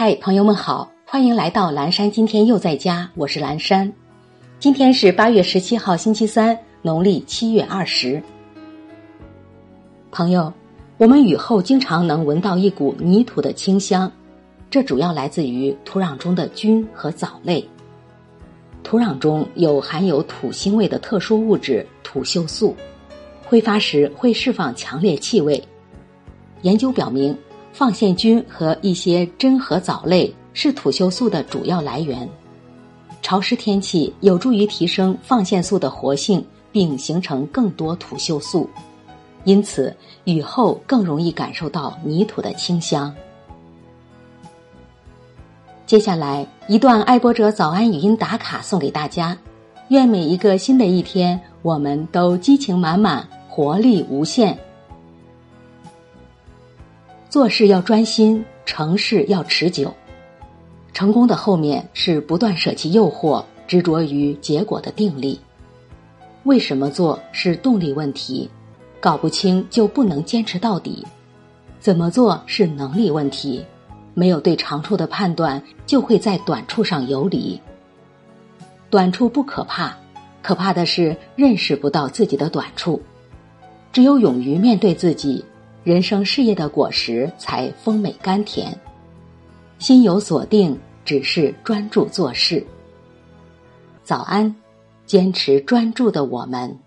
嗨，朋友们好，欢迎来到蓝山。今天又在家，我是蓝山。今天是八月十七号，星期三，农历七月二十。朋友，我们雨后经常能闻到一股泥土的清香，这主要来自于土壤中的菌和藻类。土壤中有含有土腥味的特殊物质土锈素，挥发时会释放强烈气味。研究表明。放线菌和一些真核藻类是土锈素的主要来源。潮湿天气有助于提升放线素的活性，并形成更多土锈素，因此雨后更容易感受到泥土的清香。接下来一段爱播者早安语音打卡送给大家，愿每一个新的一天，我们都激情满满，活力无限。做事要专心，成事要持久。成功的后面是不断舍弃诱惑，执着于结果的定力。为什么做是动力问题，搞不清就不能坚持到底。怎么做是能力问题，没有对长处的判断，就会在短处上游离。短处不可怕，可怕的是认识不到自己的短处。只有勇于面对自己。人生事业的果实才丰美甘甜，心有所定，只是专注做事。早安，坚持专注的我们。